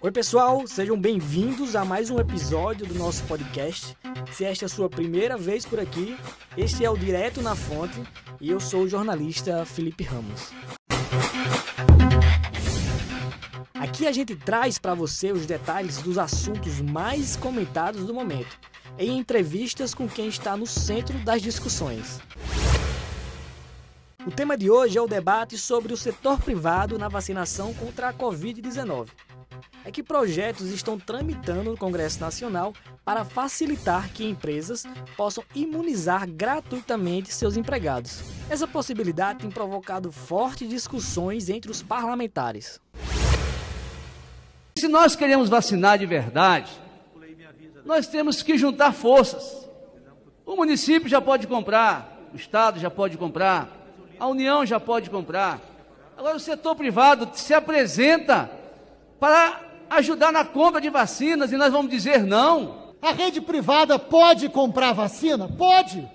Oi, pessoal, sejam bem-vindos a mais um episódio do nosso podcast. Se esta é a sua primeira vez por aqui, este é o Direto na Fonte e eu sou o jornalista Felipe Ramos. Aqui a gente traz para você os detalhes dos assuntos mais comentados do momento, em entrevistas com quem está no centro das discussões. O tema de hoje é o debate sobre o setor privado na vacinação contra a Covid-19. É que projetos estão tramitando no Congresso Nacional para facilitar que empresas possam imunizar gratuitamente seus empregados. Essa possibilidade tem provocado fortes discussões entre os parlamentares. Se nós queremos vacinar de verdade, nós temos que juntar forças. O município já pode comprar, o Estado já pode comprar, a União já pode comprar. Agora, o setor privado se apresenta para ajudar na compra de vacinas e nós vamos dizer não. A rede privada pode comprar vacina? Pode.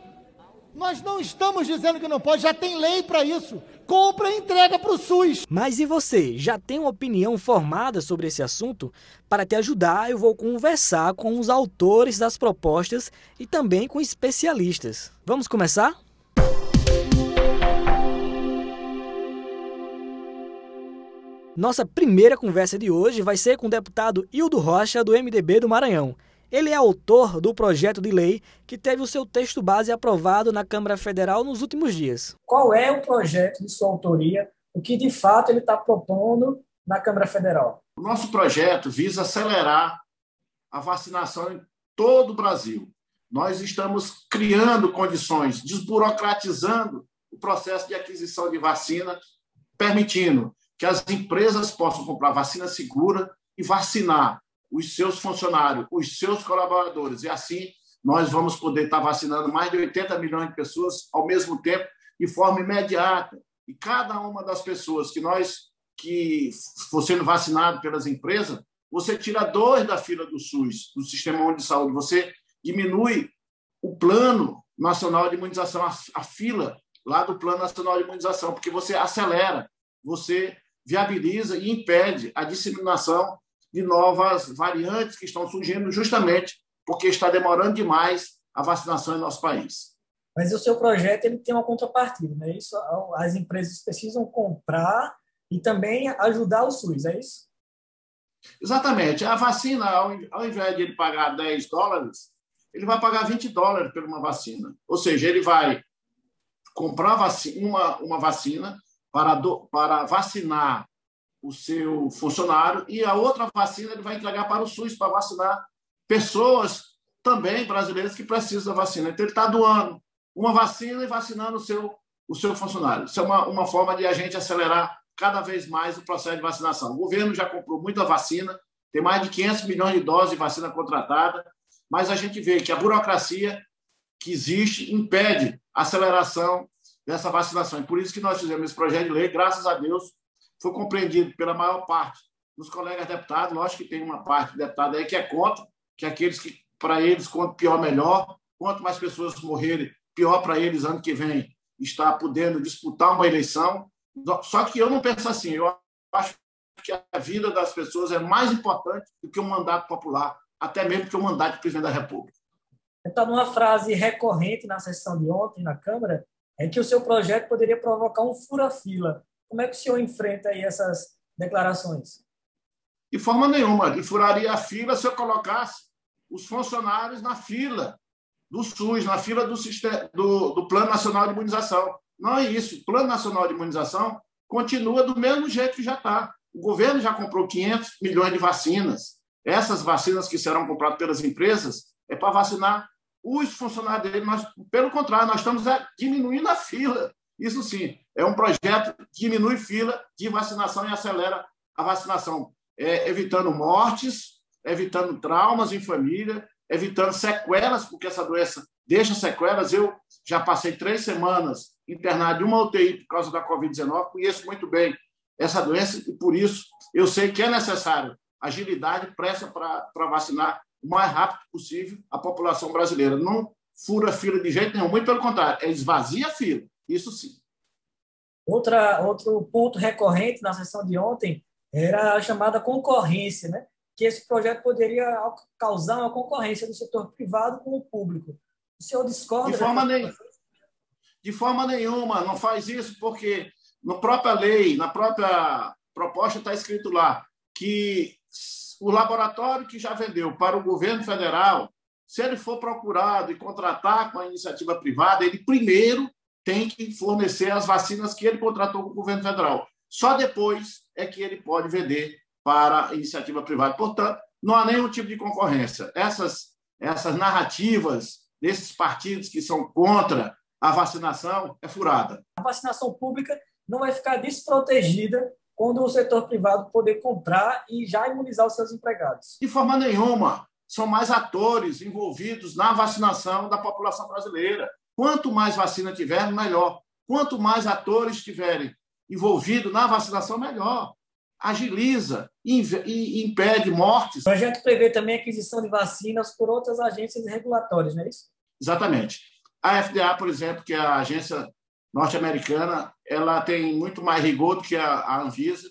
Nós não estamos dizendo que não pode, já tem lei para isso. Compra e entrega para o SUS. Mas e você, já tem uma opinião formada sobre esse assunto? Para te ajudar, eu vou conversar com os autores das propostas e também com especialistas. Vamos começar? Nossa primeira conversa de hoje vai ser com o deputado Hildo Rocha, do MDB do Maranhão. Ele é autor do projeto de lei que teve o seu texto base aprovado na Câmara Federal nos últimos dias. Qual é o projeto de sua autoria? O que de fato ele está propondo na Câmara Federal? O nosso projeto visa acelerar a vacinação em todo o Brasil. Nós estamos criando condições, desburocratizando o processo de aquisição de vacina, permitindo que as empresas possam comprar vacina segura e vacinar os seus funcionários, os seus colaboradores. E assim nós vamos poder estar vacinando mais de 80 milhões de pessoas ao mesmo tempo, de forma imediata. E cada uma das pessoas que nós que for sendo vacinado pelas empresas, você tira dois da fila do SUS, do Sistema Único de Saúde. Você diminui o plano nacional de imunização, a, fila lá do Plano Nacional de Imunização, porque você acelera, você viabiliza e impede a disseminação de novas variantes que estão surgindo justamente porque está demorando demais a vacinação em nosso país. Mas o seu projeto ele tem uma contrapartida, não é isso? As empresas precisam comprar e também ajudar o SUS, é isso? Exatamente. A vacina, ao invés de ele pagar 10 dólares, ele vai pagar 20 dólares por uma vacina. Ou seja, ele vai comprar uma, uma vacina para, do, para vacinar o seu funcionário e a outra vacina ele vai entregar para o SUS para vacinar pessoas também brasileiras que precisam da vacina. Então, ele está doando uma vacina e vacinando o seu, o seu funcionário. Isso é uma, uma forma de a gente acelerar cada vez mais o processo de vacinação. O governo já comprou muita vacina, tem mais de 500 milhões de doses de vacina contratada, mas a gente vê que a burocracia que existe impede a aceleração dessa vacinação. E por isso que nós fizemos esse projeto de lei, graças a Deus, foi compreendido pela maior parte dos colegas deputados. Lógico que tem uma parte de deputado aí que é contra, que é aqueles que, para eles, quanto pior, melhor. Quanto mais pessoas morrerem, pior para eles ano que vem estar podendo disputar uma eleição. Só que eu não penso assim. Eu acho que a vida das pessoas é mais importante do que o mandato popular, até mesmo que o mandato do presidente da República. Então, uma frase recorrente na sessão de ontem na Câmara é que o seu projeto poderia provocar um fura-fila. Como é que o senhor enfrenta aí essas declarações? De forma nenhuma. E furaria a fila se eu colocasse os funcionários na fila do SUS, na fila do, sistema, do, do Plano Nacional de Imunização. Não é isso. O Plano Nacional de Imunização continua do mesmo jeito que já está. O governo já comprou 500 milhões de vacinas. Essas vacinas que serão compradas pelas empresas é para vacinar os funcionários dele. Nós, pelo contrário, nós estamos diminuindo a fila. Isso sim, é um projeto que diminui fila de vacinação e acelera a vacinação, é, evitando mortes, evitando traumas em família, evitando sequelas, porque essa doença deixa sequelas. Eu já passei três semanas internado em uma UTI por causa da Covid-19, conheço muito bem essa doença e, por isso, eu sei que é necessário agilidade pressa para vacinar o mais rápido possível a população brasileira. Não fura fila de jeito nenhum, muito pelo contrário, é esvazia a fila, isso sim. Outra, outro ponto recorrente na sessão de ontem era a chamada concorrência. Né? que esse projeto poderia causar uma concorrência do setor privado com o público. O senhor discorda? De forma, nem... de forma nenhuma, não faz isso, porque na própria lei, na própria proposta está escrito lá que o laboratório que já vendeu para o governo federal, se ele for procurado e contratar com a iniciativa privada, ele primeiro tem que fornecer as vacinas que ele contratou com o governo federal. Só depois é que ele pode vender para a iniciativa privada. Portanto, não há nenhum tipo de concorrência. Essas, essas narrativas desses partidos que são contra a vacinação é furada. A vacinação pública não vai ficar desprotegida quando o setor privado poder comprar e já imunizar os seus empregados. De forma nenhuma. São mais atores envolvidos na vacinação da população brasileira. Quanto mais vacina tiver, melhor. Quanto mais atores tiverem envolvidos na vacinação, melhor. Agiliza e impede mortes. O projeto prevê também a aquisição de vacinas por outras agências regulatórias, não é isso? Exatamente. A FDA, por exemplo, que é a agência norte-americana, ela tem muito mais rigor do que a Anvisa,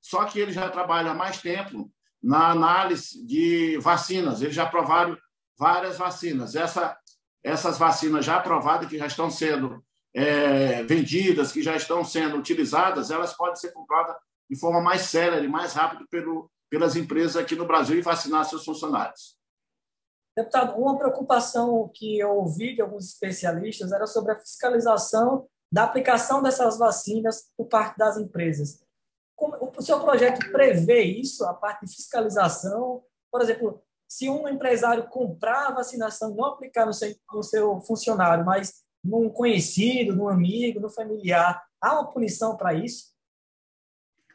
só que ele já trabalha mais tempo na análise de vacinas. Eles já aprovaram várias vacinas. Essa essas vacinas já aprovadas, que já estão sendo é, vendidas, que já estão sendo utilizadas, elas podem ser compradas de forma mais célere, mais rápido pelo, pelas empresas aqui no Brasil e vacinar seus funcionários. Deputado, uma preocupação que eu ouvi de alguns especialistas era sobre a fiscalização da aplicação dessas vacinas por parte das empresas. o seu projeto prevê isso, a parte de fiscalização? Por exemplo, se um empresário comprar a vacinação, não aplicar no seu, no seu funcionário, mas num conhecido, num amigo, no familiar, há uma punição para isso?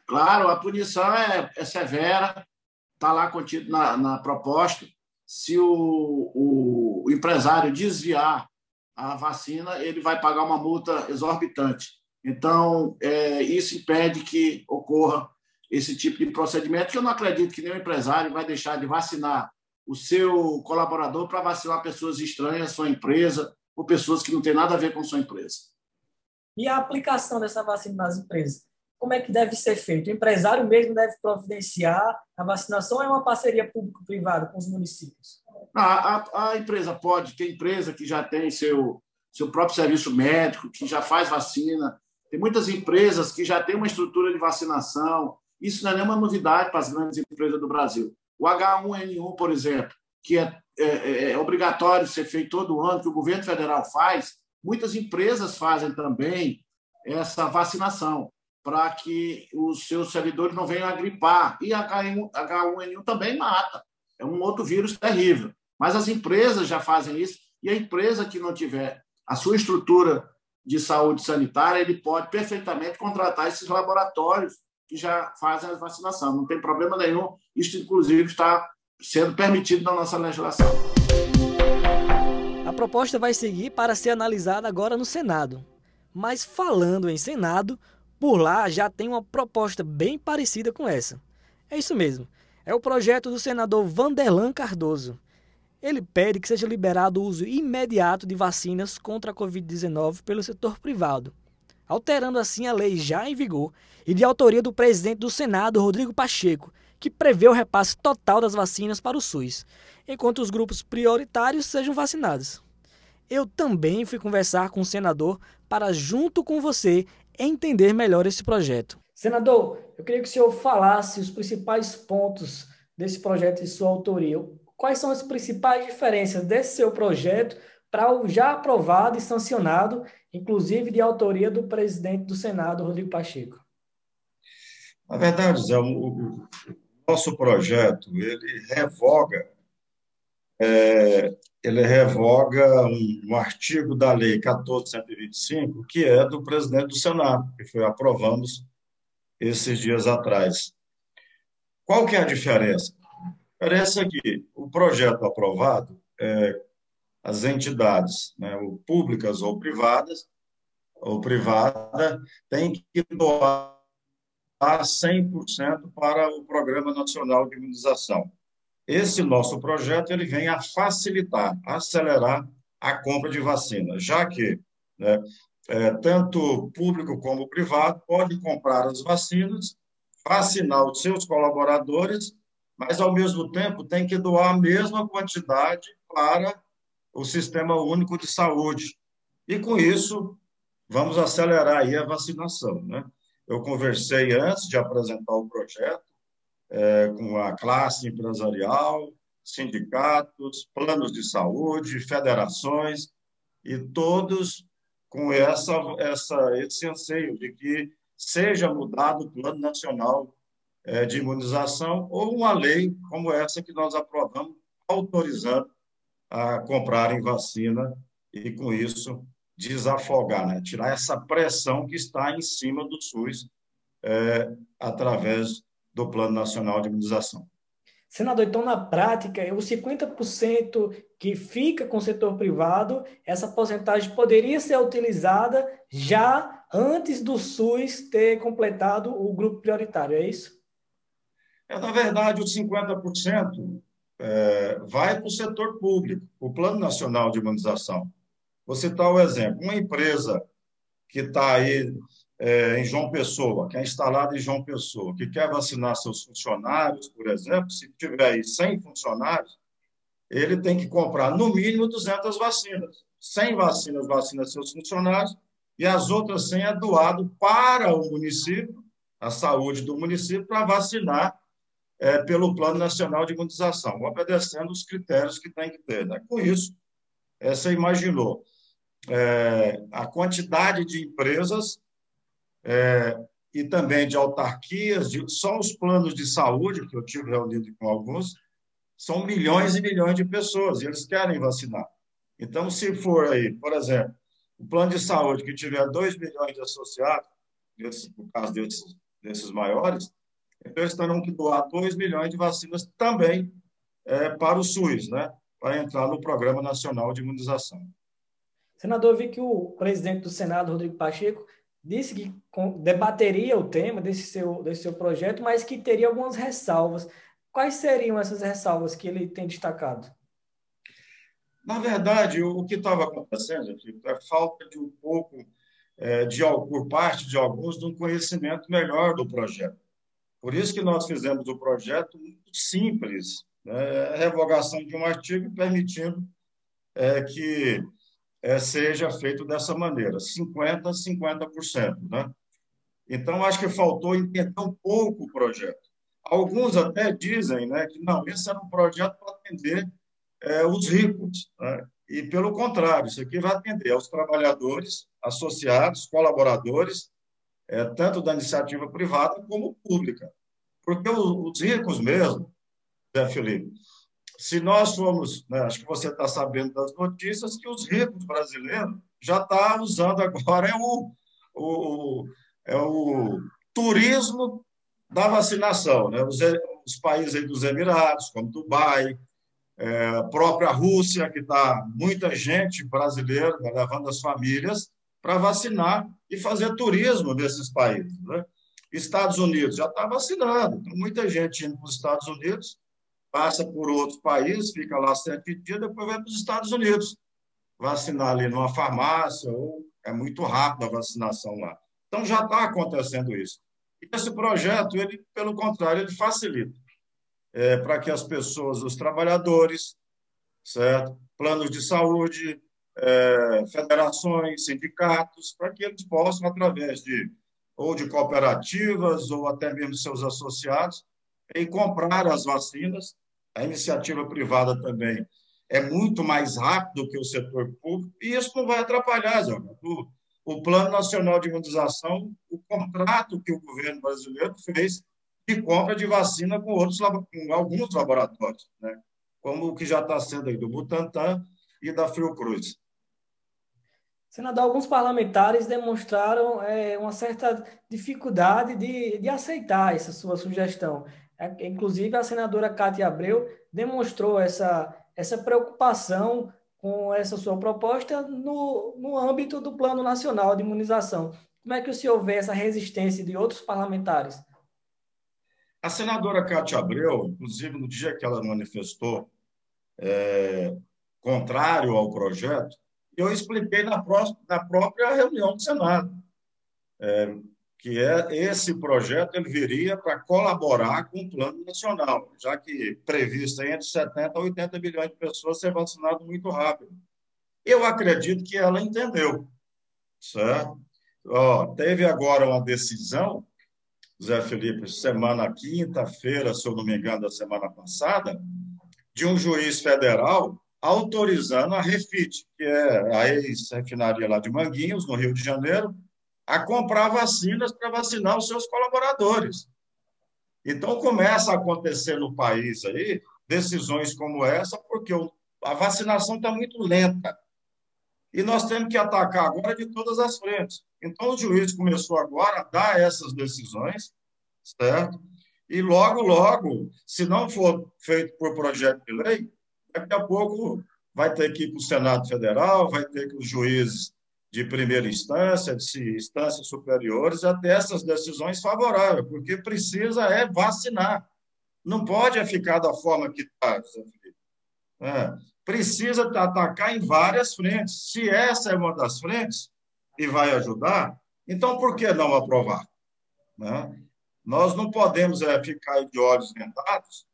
Claro, a punição é, é severa, está lá contido na, na proposta. Se o, o, empresário desviar a vacina, ele vai pagar uma multa exorbitante. Então, é, isso impede que ocorra esse tipo de procedimento, que eu não acredito que nenhum empresário vai deixar de vacinar o seu colaborador para vacinar pessoas estranhas à sua empresa ou pessoas que não têm nada a ver com sua empresa. E a aplicação dessa vacina nas empresas? Como é que deve ser feito? O empresário mesmo deve providenciar a vacinação é uma parceria público-privada com os municípios? A, a, a, empresa pode, tem empresa que já tem seu, seu próprio serviço médico, que já faz vacina. Tem muitas empresas que já têm uma estrutura de vacinação. Isso não é nenhuma novidade para as grandes empresas do Brasil. O H1N1, por exemplo, que é, é, é, é obrigatório ser feito todo ano, que o governo federal faz, muitas empresas fazem também essa vacinação para que os seus servidores não venham a gripar. E H1N1 também mata. É um outro vírus terrível. Mas as empresas já fazem isso e a empresa que não tiver a sua estrutura de saúde sanitária, ele pode perfeitamente contratar esses laboratórios que já fazem a vacinação. Não tem problema nenhum. Isso, inclusive, está sendo permitido na nossa legislação. A proposta vai seguir para ser analisada agora no Senado. Mas falando em Senado, por lá já tem uma proposta bem parecida com essa. É isso mesmo. É o projeto do senador Vanderlan Cardoso. Ele pede que seja liberado o uso imediato de vacinas contra a Covid-19 pelo setor privado, alterando assim a lei já em vigor e de autoria do presidente do Senado, Rodrigo Pacheco, que prevê o repasse total das vacinas para o SUS, enquanto os grupos prioritários sejam vacinados. Eu também fui conversar com o senador para, junto com você, entender melhor esse projeto. Senador, eu queria que o senhor falasse os principais pontos desse projeto e sua autoria. Quais são as principais diferenças desse seu projeto para o já aprovado e sancionado, inclusive de autoria do presidente do Senado, Rodrigo Pacheco? Na verdade, Zé, o, o nosso projeto ele revoga é, ele revoga um, um, artigo da Lei 1425, que é do presidente do Senado, que foi aprovamos esses dias atrás. Qual que é a diferença? A diferença é que o projeto aprovado, é, as entidades, né, públicas ou privadas, ou privada, têm que doar 100% para o Programa Nacional de Imunização. Esse nosso projeto ele vem a facilitar, acelerar a compra de vacina, já que né, é, tanto público como privado pode comprar as vacinas, vacinar os seus colaboradores mas, ao mesmo tempo, tem que doar a mesma quantidade para o Sistema Único de Saúde. E, com isso, vamos acelerar aí a vacinação. Né? Eu conversei antes de apresentar o projeto é, com a classe empresarial, sindicatos, planos de saúde, federações, e todos com essa, essa, esse anseio de que seja mudado o Plano Nacional é, de Imunização ou uma lei como essa que nós aprovamos, autorizando a comprarem vacina e, com isso, desafogar, né? tirar essa pressão que está em cima do SUS é, através do Plano Nacional de Imunização. Senador, então, na prática, os 50% que fica com o setor privado, essa porcentagem poderia ser utilizada já antes do SUS ter completado o grupo prioritário, é isso? É, na verdade, os 50% é, vai para o setor público, o Plano Nacional de Imunização. Vou citar o exemplo. Uma empresa que está aí é, em João Pessoa, que é instalada em João Pessoa, que quer vacinar seus funcionários, por exemplo, se tiver aí 100 funcionários, ele tem que comprar no mínimo 200 vacinas. 100 vacinas vacina seus funcionários e as outras 100 é doado para o município, a saúde do município, para vacinar é, pelo Plano Nacional de Imunização, obedecendo os critérios que tem que ter. Né? Com isso, é, você imaginou é, a quantidade de empresas é, e também de autarquias, de, só os planos de saúde, que eu tive reunido com alguns, são milhões e milhões de pessoas, e eles querem vacinar. Então, se for aí, por exemplo, o plano de saúde que tiver 2 milhões de associados, desse, no caso desses, desses maiores, então eles terão que doar 2 milhões de vacinas também é, para o SUS, né? para entrar no Programa Nacional de Imunização. Senador, eu vi que o presidente do Senado, Rodrigo Pacheco, disse que debateria o tema desse seu, desse seu projeto, mas que teria algumas ressalvas. Quais seriam essas ressalvas que ele tem destacado? Na verdade, o que estava acontecendo é falta de um pouco, é, de, por parte de alguns, de um conhecimento melhor do projeto. Por isso que nós fizemos o projeto muito simples, né? revogação de um artigo permitindo é, que é, seja feito dessa maneira, 50%, 50%. Né? Então, acho que faltou entender um pouco o projeto. Alguns até dizem né, que não, esse era um projeto para atender é, os ricos. Né? E, pelo contrário, isso aqui vai atender aos trabalhadores, associados, colaboradores, é, tanto da iniciativa privada como pública. Porque os, os ricos mesmo, Zé Felipe, se nós formos, né, acho que você está sabendo das notícias, que os ricos brasileiros já estão tá usando agora é o, o, é o turismo da vacinação. Né? Os, os países dos Emirados, como Dubai, é, a própria Rússia, que está muita gente brasileira né, levando as famílias para vacinar e fazer turismo nesses países. Né? Estados Unidos já está vacinando, muita gente indo para os Estados Unidos passa por outros países, fica lá sete dias, depois vai para os Estados Unidos vacinar ali numa farmácia, ou é muito rápido a vacinação lá. Então já está acontecendo isso. E esse projeto, ele, pelo contrário, ele facilita é, para que as pessoas, os trabalhadores, certo? planos de saúde, é, federações, sindicatos, para que eles possam, através de ou de cooperativas ou até mesmo seus associados, em comprar as vacinas a iniciativa privada também é muito mais rápido que o setor público, e isso não vai atrapalhar, Zé o, o Plano Nacional de Imunização, o contrato que o governo brasileiro fez de compra de vacina com, outros, com alguns laboratórios, né? como o que já está sendo aí do Butantan e da Fiocruz. Senador, alguns parlamentares demonstraram é, uma certa dificuldade de, de aceitar essa sua sugestão. É, inclusive, a senadora Cátia Abreu demonstrou essa, essa preocupação com essa sua proposta no, no âmbito do Plano Nacional de Imunização. Como é que o senhor vê essa resistência de outros parlamentares? A senadora Cátia Abreu, inclusive no dia que ela manifestou é, contrário ao projeto, eu expliquei na, próxima, na própria reunião do Senado. É, que é esse projeto ele viria para colaborar com o plano nacional, já que previsto entre 70 a 80 milhões de pessoas ser vacinado muito rápido. Eu acredito que ela entendeu, certo? Ó, teve agora uma decisão, Zé Felipe, semana quinta-feira, se eu não me engano, da semana passada, de um juiz federal autorizando a Refit, que é a ex-refinaria lá de Manguinhos, no Rio de Janeiro, a comprar vacinas para vacinar os seus colaboradores. Então, começa a acontecer no país aí decisões como essa, porque a vacinação está muito lenta. E nós temos que atacar agora de todas as frentes. Então, o juiz começou agora a dar essas decisões, certo? E logo, logo, se não for feito por projeto de lei, daqui a pouco vai ter que ir para o Senado Federal, vai ter que os juízes de primeira instância, de instâncias superiores, até essas decisões favoráveis, porque precisa é vacinar. Não pode é ficar da forma que está, é, precisa atacar em várias frentes. Se essa é uma das frentes e vai ajudar, então por que não aprovar? Né? Nós não podemos é, ficar de olhos vendados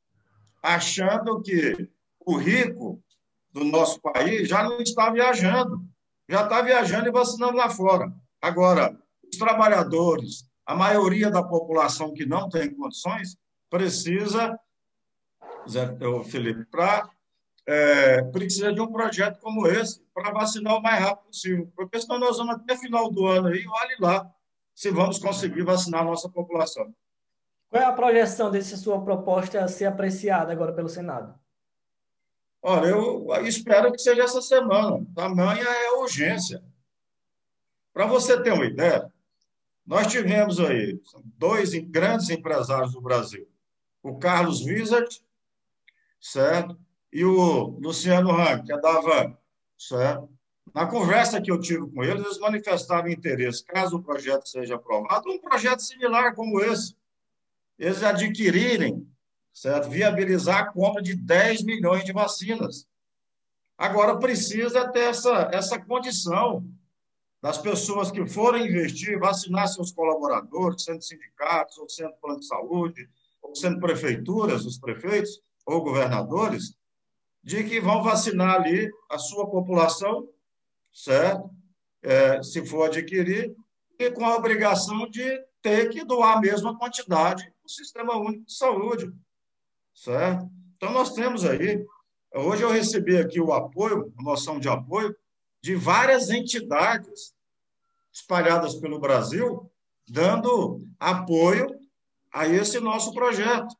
achando que o rico do nosso país já não está viajando já está viajando e vacinando lá fora. Agora, os trabalhadores, a maioria da população que não tem condições, precisa, Zé, Felipe, para é, precisa de um projeto como esse para vacinar o mais rápido possível. Porque senão nós vamos até final do ano aí, olhe lá, se vamos conseguir vacinar a nossa população. Qual é a projeção dessa sua proposta ser apreciada agora pelo Senado? Olha, eu espero que seja essa semana. Tamanha é a urgência. Para você ter uma ideia, nós tivemos aí dois grandes empresários do Brasil. O Carlos Wizard, certo? E o Luciano Rank, que é da Avan, certo? Na conversa que eu tive com eles, eles manifestaram interesse, caso o projeto seja aprovado, um projeto similar como esse. Eles adquirirem certo? viabilizar a compra de 10 milhões de vacinas. Agora, precisa ter essa, essa condição das pessoas que forem investir, vacinar seus colaboradores, sendo sindicatos, ou sendo plano de saúde, ou sendo prefeituras, os prefeitos ou governadores, de que vão vacinar ali a sua população, certo? É, se for adquirir, e com a obrigação de ter que doar a mesma quantidade para o Sistema Único de Saúde certo? Então, nós temos aí, hoje eu recebi aqui o apoio, a noção de apoio, de várias entidades espalhadas pelo Brasil, dando apoio a esse nosso projeto.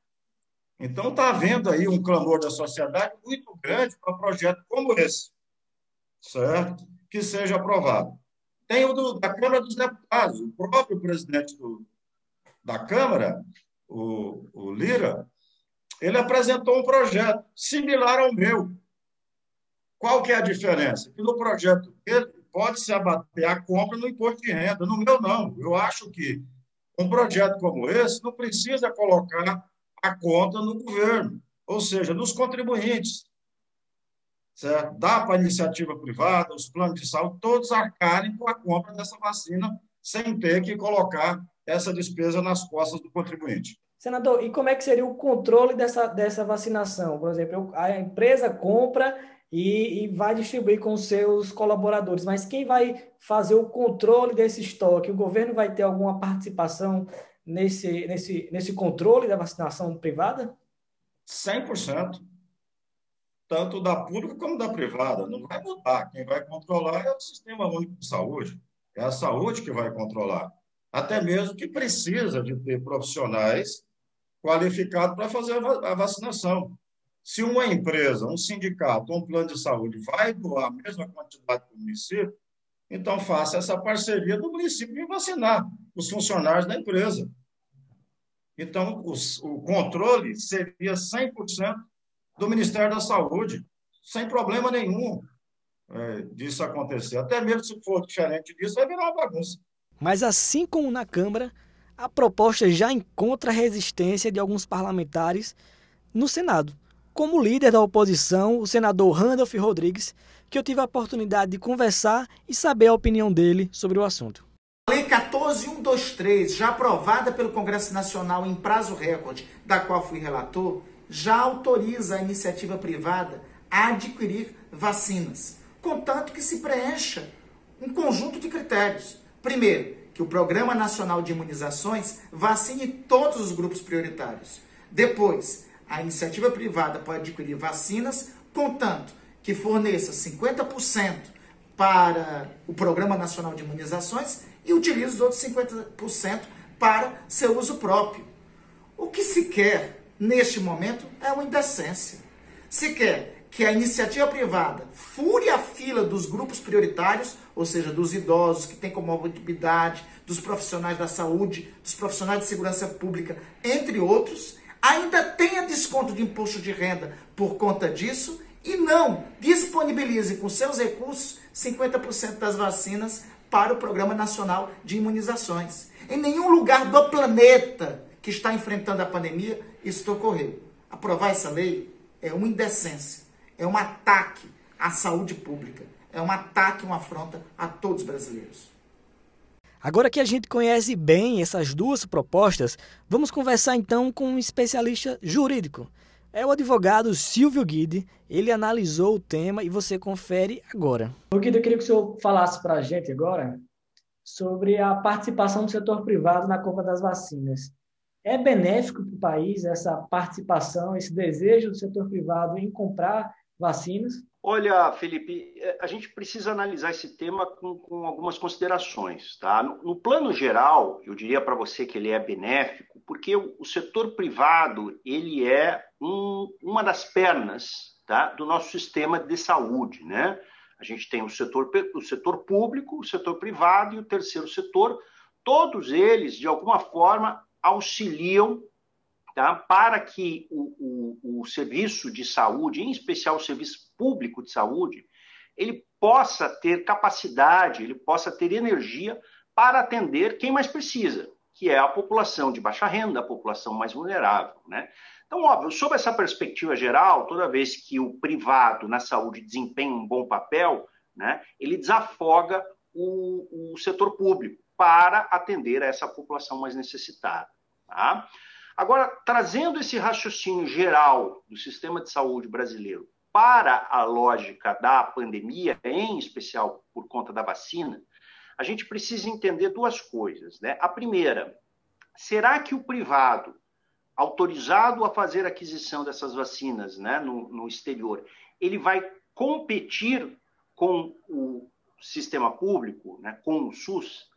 Então, está havendo aí um clamor da sociedade muito grande para um projeto como esse, certo? Que seja aprovado. Tem o do, da Câmara dos Deputados, o próprio presidente do, da Câmara, o, o Lira, ele apresentou um projeto similar ao meu. Qual que é a diferença? Que no projeto dele pode-se abater a compra no imposto de renda. No meu, não. Eu acho que um projeto como esse não precisa colocar a conta no governo, ou seja, nos contribuintes. Certo? Dá para a iniciativa privada, os planos de saúde, todos arcarem com a compra dessa vacina sem ter que colocar essa despesa nas costas do contribuinte. Senador, e como é que seria o controle dessa, dessa vacinação? Por exemplo, a empresa compra e, e, vai distribuir com seus colaboradores, mas quem vai fazer o controle desse estoque? O governo vai ter alguma participação nesse, nesse, nesse controle da vacinação privada? 100%. Tanto da pública como da privada. Não vai mudar. Quem vai controlar é o Sistema Único de Saúde. É a saúde que vai controlar. Até mesmo que precisa de ter profissionais qualificado para fazer a vacinação. Se uma empresa, um sindicato, um plano de saúde vai doar a mesma quantidade para o município, então faça essa parceria do município em vacinar os funcionários da empresa. Então, os, o controle seria 100% do Ministério da Saúde, sem problema nenhum é, disso acontecer. Até mesmo se for diferente disso, vai virar uma bagunça. Mas assim como na Câmara, a proposta já encontra resistência de alguns parlamentares no Senado, como líder da oposição, o senador Randolph Rodrigues, que eu tive a oportunidade de conversar e saber a opinião dele sobre o assunto. A Lei 14 dose 123, já aprovada pelo Congresso Nacional em prazo recorde, da qual fui relator, já autoriza a iniciativa privada a adquirir vacinas, contanto que se preencha um conjunto de critérios. Primeiro, que o Programa Nacional de Imunizações vacine todos os grupos prioritários. Depois, a iniciativa privada pode adquirir vacinas, contanto que forneça 50% para o Programa Nacional de Imunizações e utilize os outros 50% para seu uso próprio. O que se quer neste momento é uma indecência. Se quer que a iniciativa privada fure a fila dos grupos prioritários, ou seja, dos idosos que têm comorbidade, dos profissionais da saúde, dos profissionais de segurança pública, entre outros, ainda tenha desconto de imposto de renda por conta disso e não disponibilize com seus recursos 50% das vacinas para o Programa Nacional de Imunizações. Em nenhum lugar do planeta que está enfrentando a pandemia isso ocorreu. Aprovar essa lei é uma indecência, é um ataque à saúde pública, é um ataque, uma afronta a todos os brasileiros. Agora que a gente conhece bem essas duas propostas, vamos conversar então com um especialista jurídico. É o advogado Silvio Guide. Ele analisou o tema e você confere agora. O Guide, eu queria que o senhor falasse para a gente agora sobre a participação do setor privado na compra das vacinas. É benéfico para o país essa participação, esse desejo do setor privado em comprar vacinas? Olha, Felipe, é, a gente precisa analisar esse tema com, com algumas considerações. Tá? No, no, plano geral, eu diria para você que ele é benéfico, porque o, o setor privado ele é um, uma das pernas tá, do nosso sistema de saúde. Né? A gente tem o setor, o setor público, o setor privado e o terceiro setor. Todos eles, de alguma forma, auxiliam tá? para que o, o, o serviço de saúde, em especial o serviço público de saúde, ele possa ter capacidade, ele possa ter energia para atender quem mais precisa, que é a população de baixa renda, a população mais vulnerável. Né? Então, óbvio, sob essa perspectiva geral, toda vez que o privado na saúde desempenha um bom papel, né, ele desafoga o, o setor público para atender a essa população mais necessitada. Tá? Agora, trazendo esse raciocínio geral do sistema de saúde brasileiro para a lógica da pandemia, em especial por conta da vacina, a gente precisa entender duas coisas. Né? A primeira, será que o privado, autorizado a fazer aquisição dessas vacinas né, no, no exterior, ele vai competir com o sistema público, né, com o SUS?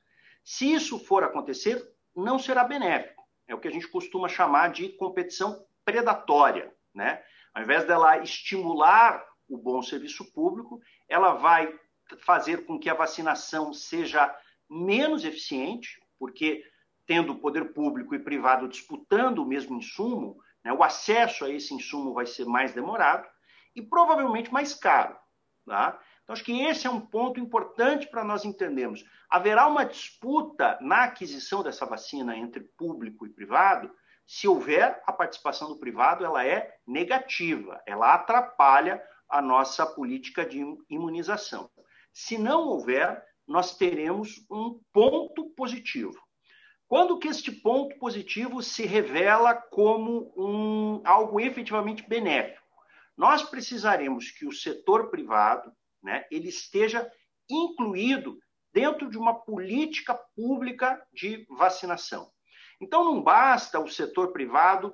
Se isso for acontecer, não será benéfico é o que a gente costuma chamar de competição predatória, né? Ao invés dela estimular o bom serviço público, ela vai fazer com que a vacinação seja menos eficiente, porque tendo o poder público e privado disputando o mesmo insumo, né, o acesso a esse insumo vai ser mais demorado e provavelmente mais caro. Tá? Então, acho que esse é um ponto importante para nós entendermos. Haverá uma disputa na aquisição dessa vacina entre público e privado? Se houver a participação do privado, ela é negativa, ela atrapalha a nossa política de imunização. Se não houver, nós teremos um ponto positivo. Quando que este ponto positivo se revela como um, algo efetivamente benéfico? Nós precisaremos que o setor privado, né, ele esteja incluído dentro de uma política pública de vacinação. Então, não basta o setor privado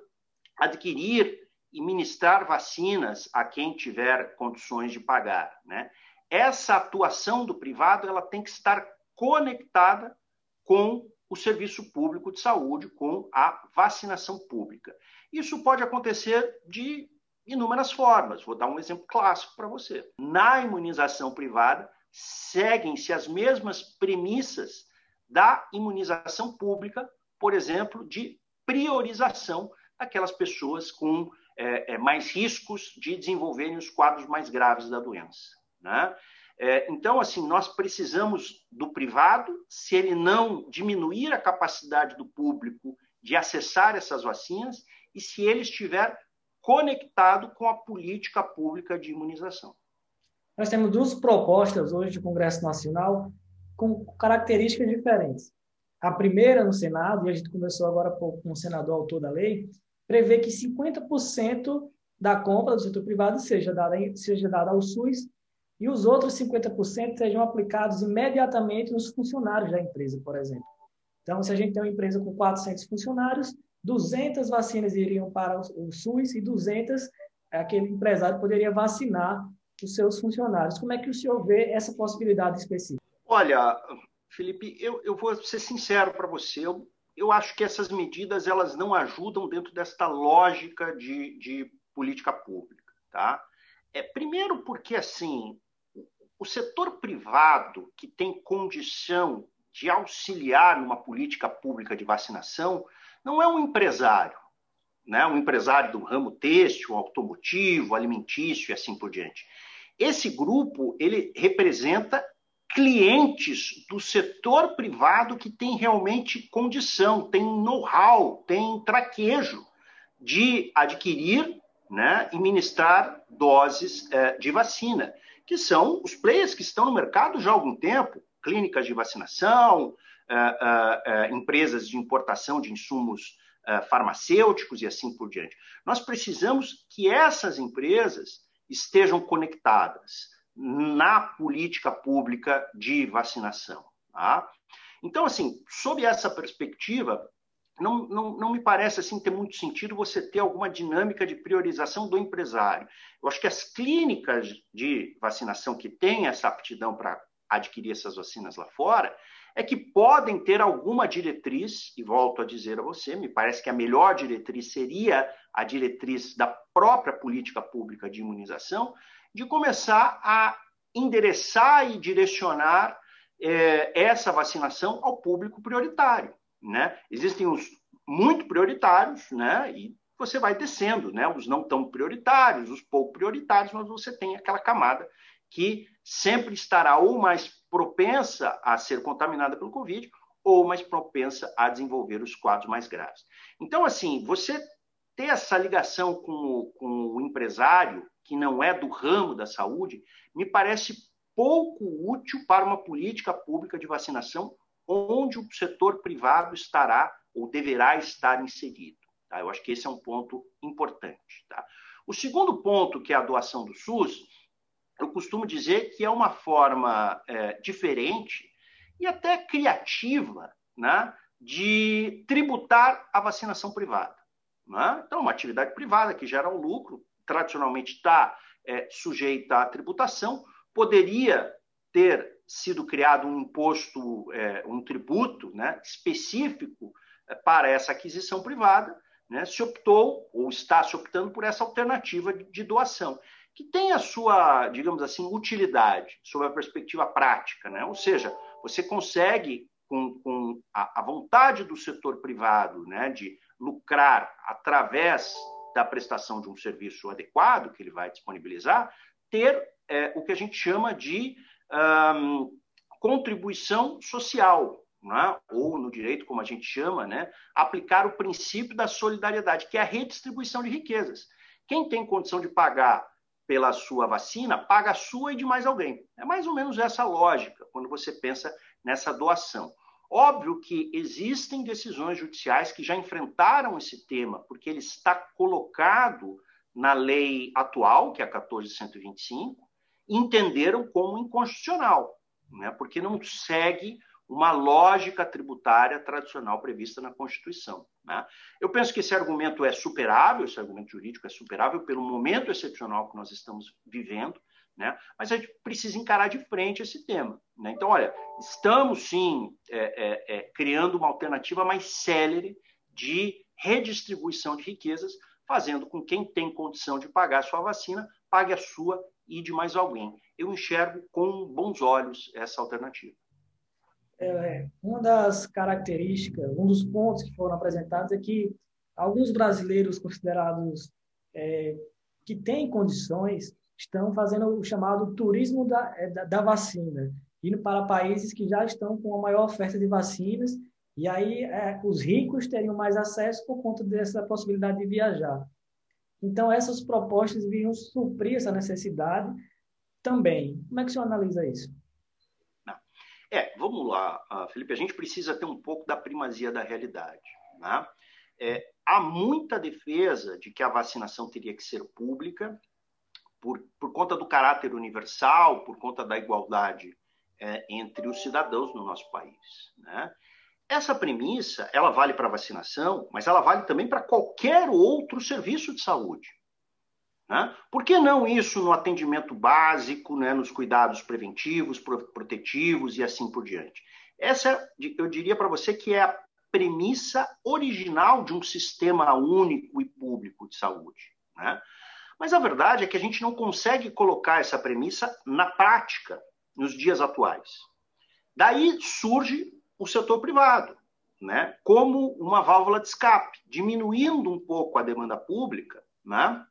adquirir e ministrar vacinas a quem tiver condições de pagar. Né? Essa atuação do privado ela tem que estar conectada com o serviço público de saúde, com a vacinação pública. Isso pode acontecer de inúmeras formas. Vou dar um exemplo clássico para você. Na imunização privada, seguem-se as mesmas premissas da imunização pública, por exemplo, de priorização daquelas pessoas com é, é, mais riscos de desenvolverem os quadros mais graves da doença. Né? É, então, assim, nós precisamos do privado, se ele não diminuir a capacidade do público de acessar essas vacinas, e se ele estiver conectado com a política pública de imunização. Nós temos duas propostas hoje do Congresso Nacional com características diferentes. A primeira no Senado, e a gente conversou agora com o senador autor da lei, prevê que 50% da compra do setor privado seja dada, seja dada ao SUS e os outros 50% sejam aplicados imediatamente nos funcionários da empresa, por exemplo. Então, se a gente tem uma empresa com 400 funcionários, 200 vacinas iriam para o SUS e 200 aquele empresário poderia vacinar os seus funcionários. Como é que o senhor vê essa possibilidade específica? Olha, Felipe, eu, eu vou ser sincero para você. Eu, eu acho que essas medidas elas não ajudam dentro desta lógica de, de política pública, tá? É primeiro porque assim o setor privado que tem condição de auxiliar numa política pública de vacinação não é um empresário, né? Um empresário do ramo têxtil, automotivo, alimentício e assim por diante. Esse grupo ele representa clientes do setor privado que tem realmente condição, tem know-how, tem traquejo de adquirir né, e ministrar doses eh, de vacina, que são os players que estão no mercado já há algum tempo, clínicas de vacinação, eh, eh, empresas de importação de insumos farmacêuticos e assim por diante. Nós precisamos que essas empresas estejam conectadas na política pública de vacinação. Tá? Então, assim, sob essa perspectiva, não, não, não me parece assim ter muito sentido você ter alguma dinâmica de priorização do empresário. Eu acho que as clínicas de vacinação que têm essa aptidão para adquirir essas vacinas lá fora é que podem ter alguma diretriz, e volto a dizer a você, me parece que a melhor diretriz seria a diretriz da própria política pública de imunização, de começar a endereçar e direcionar é, essa vacinação ao público prioritário. Né? Existem os muito prioritários, né? E você vai descendo, né? Os não tão prioritários, os pouco prioritários, mas você tem aquela camada que sempre estará ou mais propensa a ser contaminada pelo Covid ou mais propensa a desenvolver os quadros mais graves. Então, assim, você ter essa ligação com o, com o empresário, que não é do ramo da saúde, me parece pouco útil para uma política pública de vacinação onde o setor privado estará ou deverá estar inserido. Tá? Eu acho que esse é um ponto importante. Tá? O segundo ponto, que é a doação do SUS, eu costumo dizer que é uma forma é, diferente e até criativa né, de tributar a vacinação privada. Né? Então, uma atividade privada que gera um lucro, tradicionalmente está é, sujeita à tributação, poderia ter sido criado um imposto, é, um tributo né, específico é, para essa aquisição privada, né, se optou ou está se optando por essa alternativa de doação, que tem a sua, digamos assim, utilidade sob a perspectiva prática. Né? Ou seja, você consegue, com, com a, a, vontade do setor privado né, de lucrar através da prestação de um serviço adequado que ele vai disponibilizar, ter é, o que a gente chama de um, contribuição social, né? ou no direito, como a gente chama, né? aplicar o princípio da solidariedade, que é a redistribuição de riquezas. Quem tem condição de pagar pela sua vacina, paga a sua e de mais alguém. É mais ou menos essa lógica quando você pensa nessa doação. Óbvio que existem decisões judiciais que já enfrentaram esse tema, porque ele está colocado na lei atual, que é a 14125, entenderam como inconstitucional, né? porque não segue uma lógica tributária tradicional prevista na Constituição. Né? Eu penso que esse argumento é superável, esse argumento jurídico é superável pelo momento excepcional que nós estamos vivendo, né? mas a gente precisa encarar de frente esse tema. Né? Então, olha, estamos sim é, é, é, criando uma alternativa mais célere de redistribuição de riquezas, fazendo com que quem tem condição de pagar a sua vacina pague a sua e de mais alguém. Eu enxergo com bons olhos essa alternativa. É, uma das características, um dos pontos que foram apresentados é que alguns brasileiros considerados é, que têm condições estão fazendo o chamado turismo da, é, da, da, vacina, indo para países que já estão com a maior oferta de vacinas, e aí é, os ricos teriam mais acesso por conta dessa possibilidade de viajar. Então, essas propostas viriam suprir essa necessidade também. Como é que o senhor analisa isso? É, vamos lá, Felipe, a gente precisa ter um pouco da primazia da realidade. Né? É, há muita defesa de que a vacinação teria que ser pública, por, por conta do caráter universal, por conta da igualdade é, entre os cidadãos no nosso país. Né? Essa premissa, ela vale para vacinação, mas ela vale também para qualquer outro serviço de saúde. Né? Por que não isso no atendimento básico, né, nos cuidados preventivos, protetivos e assim por diante? Essa, eu diria para você que é a premissa original de um sistema único e público de saúde. Né? Mas a verdade é que a gente não consegue colocar essa premissa na prática nos dias atuais. Daí surge o setor privado, né, como uma válvula de escape, diminuindo um pouco a demanda pública, né,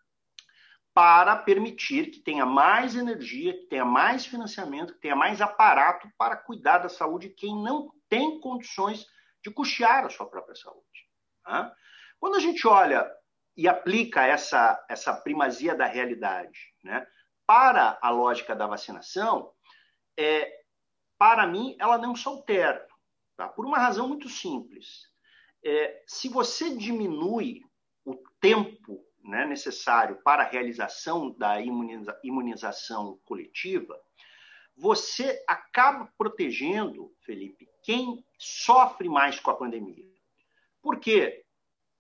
para permitir que tenha mais energia, que tenha mais financiamento, que tenha mais aparato para cuidar da saúde de quem não tem condições de custear a sua própria saúde. Né? Quando a gente olha e aplica essa, essa primazia da realidade né, para a lógica da vacinação, é, para mim, ela não se altera, tá? por uma razão muito simples. É, se você diminui o tempo né, necessário para a realização da imuniza imunização coletiva, você acaba protegendo, Felipe, quem sofre mais com a pandemia. Por quê?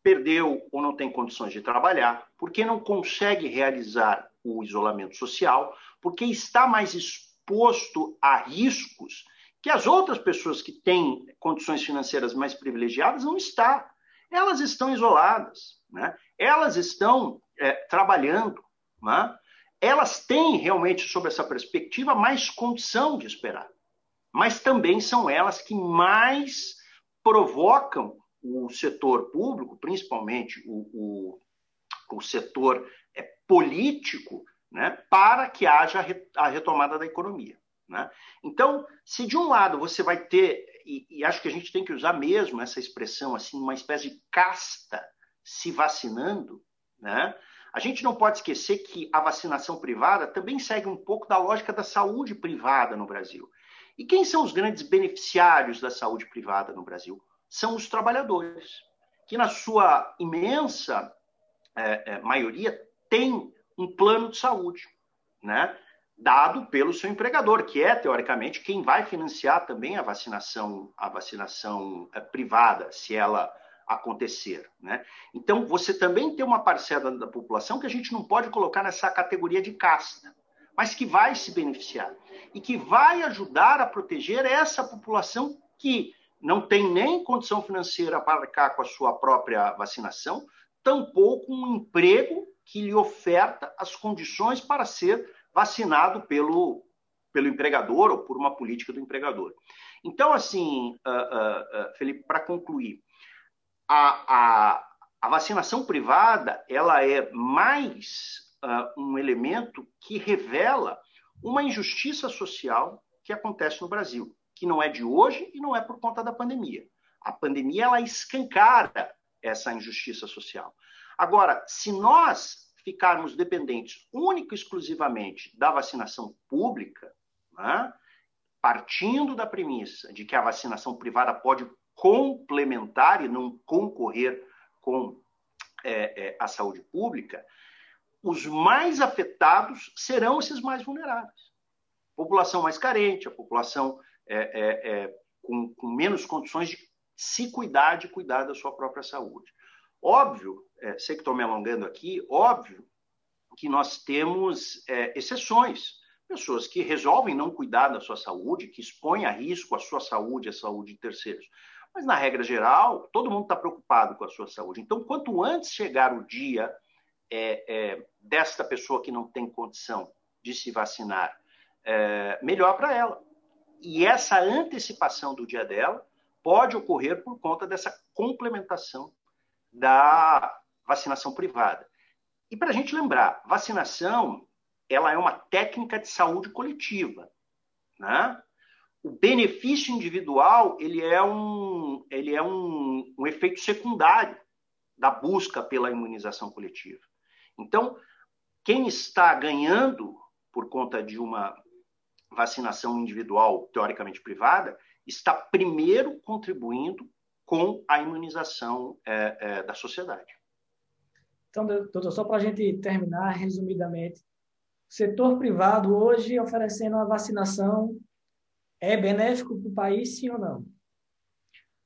Perdeu ou não tem condições de trabalhar, porque não consegue realizar o isolamento social, porque está mais exposto a riscos que as outras pessoas que têm condições financeiras mais privilegiadas não estão. Elas estão isoladas. Né? Elas estão é, trabalhando, né? elas têm realmente, sob essa perspectiva, mais condição de esperar. Mas também são elas que mais provocam o setor público, principalmente o, o, o setor é, político, né, para que haja a retomada da economia. Né? Então, se de um lado você vai ter, e, e, acho que a gente tem que usar mesmo essa expressão, assim, uma espécie de casta se vacinando, né? A gente não pode esquecer que a vacinação privada também segue um pouco da lógica da saúde privada no Brasil. E quem são os grandes beneficiários da saúde privada no Brasil? São os trabalhadores, que na sua imensa é, é, maioria têm um plano de saúde, né? dado pelo seu empregador, que é teoricamente quem vai financiar também a vacinação, a vacinação é, privada, se ela acontecer. Né? Então, você também tem uma parcela da população que a gente não pode colocar nessa categoria de casta, mas que vai se beneficiar e que vai ajudar a proteger essa população que não tem nem condição financeira para arcar com a sua própria vacinação, tampouco um emprego que lhe oferta as condições para ser vacinado pelo, pelo empregador ou por uma política do empregador. Então, assim, uh, uh, uh, Felipe, para concluir, a, a, a vacinação privada ela é mais um elemento que revela uma injustiça social que acontece no Brasil, que não é de hoje e não é por conta da pandemia. A pandemia ela escancara essa injustiça social. Agora, se nós ficarmos dependentes único e exclusivamente da vacinação pública, né, partindo da premissa de que a vacinação privada pode complementar e não concorrer com é, é, a saúde pública, os mais afetados serão esses mais vulneráveis. População mais carente, a população é, é, é, com, com, menos condições de se cuidar, de cuidar da sua própria saúde. Óbvio, é, sei que estou me alongando aqui, óbvio que nós temos exceções pessoas que resolvem não cuidar da sua saúde, que expõem a risco a sua saúde, a saúde de terceiros. Mas, na regra geral, todo mundo está preocupado com a sua saúde. Então, quanto antes chegar o dia é, é, desta pessoa que não tem condição de se vacinar, é, melhor para ela. E essa antecipação do dia dela pode ocorrer por conta dessa complementação da vacinação privada. E para a gente lembrar, vacinação ela é uma técnica de saúde coletiva. Né? o benefício individual ele é um, ele é um, um efeito secundário da busca pela imunização coletiva. Então, quem está ganhando por conta de uma vacinação individual, teoricamente privada, está primeiro contribuindo com a imunização é, é, da sociedade. Então, doutor, só para a gente terminar resumidamente, o setor privado hoje oferecendo a vacinação é benéfico para o país, sim ou não?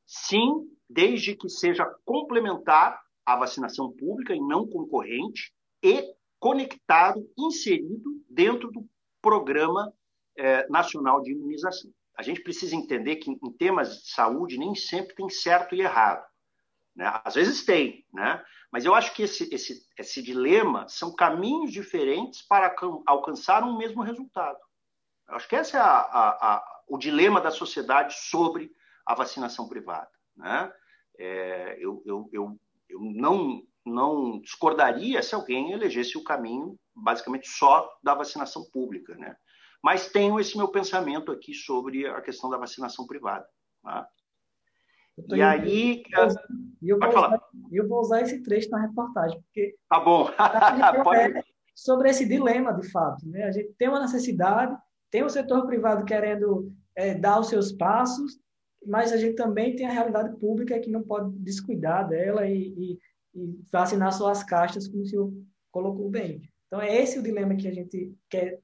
Sim, desde que seja complementar à vacinação pública e não concorrente e conectado, inserido dentro do programa é, nacional de imunização. A gente precisa entender que em temas de saúde nem sempre tem certo e errado. Né? Às vezes tem, né? mas eu acho que esse, esse, esse dilema são caminhos diferentes para alcançar um mesmo resultado. Eu acho que esse é a, a, a, o dilema da sociedade sobre a vacinação privada. Né? É, eu, eu, eu, eu não não discordaria se alguém elegesse o caminho basicamente só da vacinação pública, né? Mas tenho esse meu pensamento aqui sobre a questão da vacinação privada. Tá? E aí, eu vou, usar, eu vou usar esse trecho na reportagem, porque tá bom. Pode... sobre esse dilema, de fato, né? A gente tem uma necessidade, tem o setor privado querendo é, dar os seus passos, mas a gente também tem a realidade pública que não pode descuidar dela e, e e vacinar suas caixas, como o senhor colocou bem. Então, é esse o dilema que a gente quer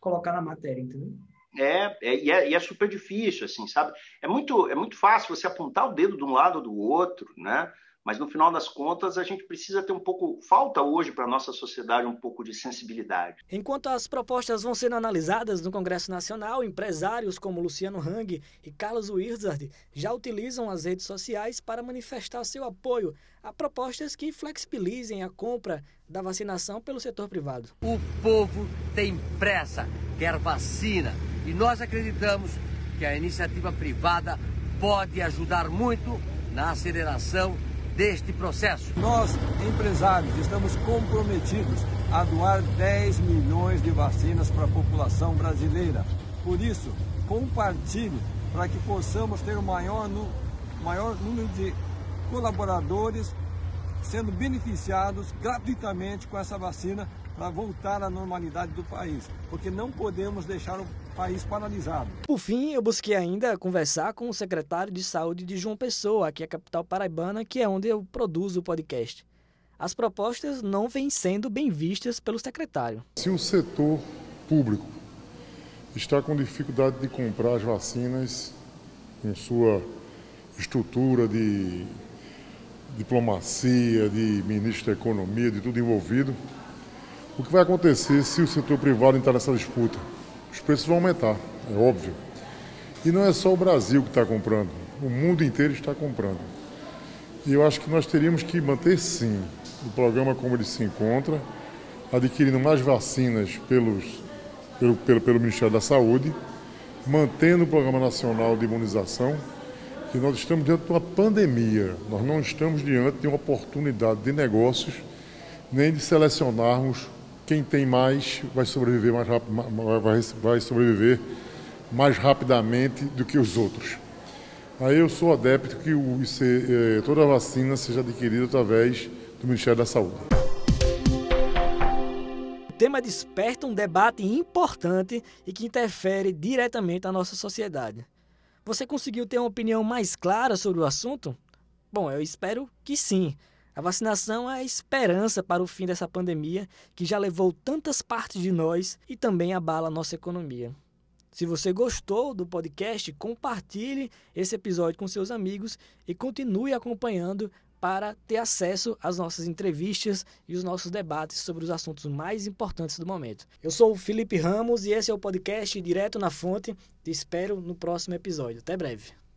colocar na matéria, entendeu? É, é, e, é, e é super difícil, assim, sabe? É muito, é muito fácil você apontar o dedo de um lado ou do outro, né? Mas no final das contas a gente precisa ter um pouco, falta hoje para a nossa sociedade um pouco de sensibilidade. Enquanto as propostas vão sendo analisadas no Congresso Nacional, empresários como Luciano Hang e Carlos Wizard já utilizam as redes sociais para manifestar seu apoio a propostas que flexibilizem a compra da vacinação pelo setor privado. O povo tem pressa, quer vacina, e nós acreditamos que a iniciativa privada pode ajudar muito na aceleração deste processo. Nós, empresários, estamos comprometidos a doar 10 milhões de vacinas para a população brasileira. Por isso, compartilhe para que possamos ter o maior, maior número de colaboradores sendo beneficiados gratuitamente com essa vacina para voltar à normalidade do país, porque não podemos deixar o país paralisado. Por fim, eu busquei ainda conversar com o secretário de Saúde de João Pessoa, aqui é a capital paraibana, que é onde eu produzo o podcast. As propostas não vêm sendo bem vistas pelo secretário. Se o setor público está com dificuldade de comprar as vacinas com sua estrutura de diplomacia, de ministro da Economia, de tudo envolvido, o que vai acontecer se o setor privado entrar nessa disputa? Os preços vão aumentar, é óbvio. E não é só o Brasil que está comprando, o mundo inteiro está comprando. E eu acho que nós teríamos que manter, sim, o programa como ele se encontra, adquirindo mais vacinas pelos, pelo, pelo, pelo Ministério da Saúde, mantendo o Programa Nacional de Imunização, que nós estamos diante de uma pandemia, nós não estamos diante de uma oportunidade de negócios, nem de selecionarmos quem tem mais vai sobreviver mais rápido, vai, sobreviver mais rapidamente do que os outros. Aí eu sou adepto que o, eh, toda a vacina seja adquirida através do Ministério da Saúde. O tema desperta um debate importante e que interfere diretamente na nossa sociedade. Você conseguiu ter uma opinião mais clara sobre o assunto? Bom, eu espero que sim. A vacinação é a esperança para o fim dessa pandemia que já levou tantas partes de nós e também abala a nossa economia. Se você gostou do podcast, compartilhe esse episódio com seus amigos e continue acompanhando para ter acesso às nossas entrevistas e os nossos debates sobre os assuntos mais importantes do momento. Eu sou o Felipe Ramos e esse é o podcast Direto na Fonte. Te espero no próximo episódio. Até breve.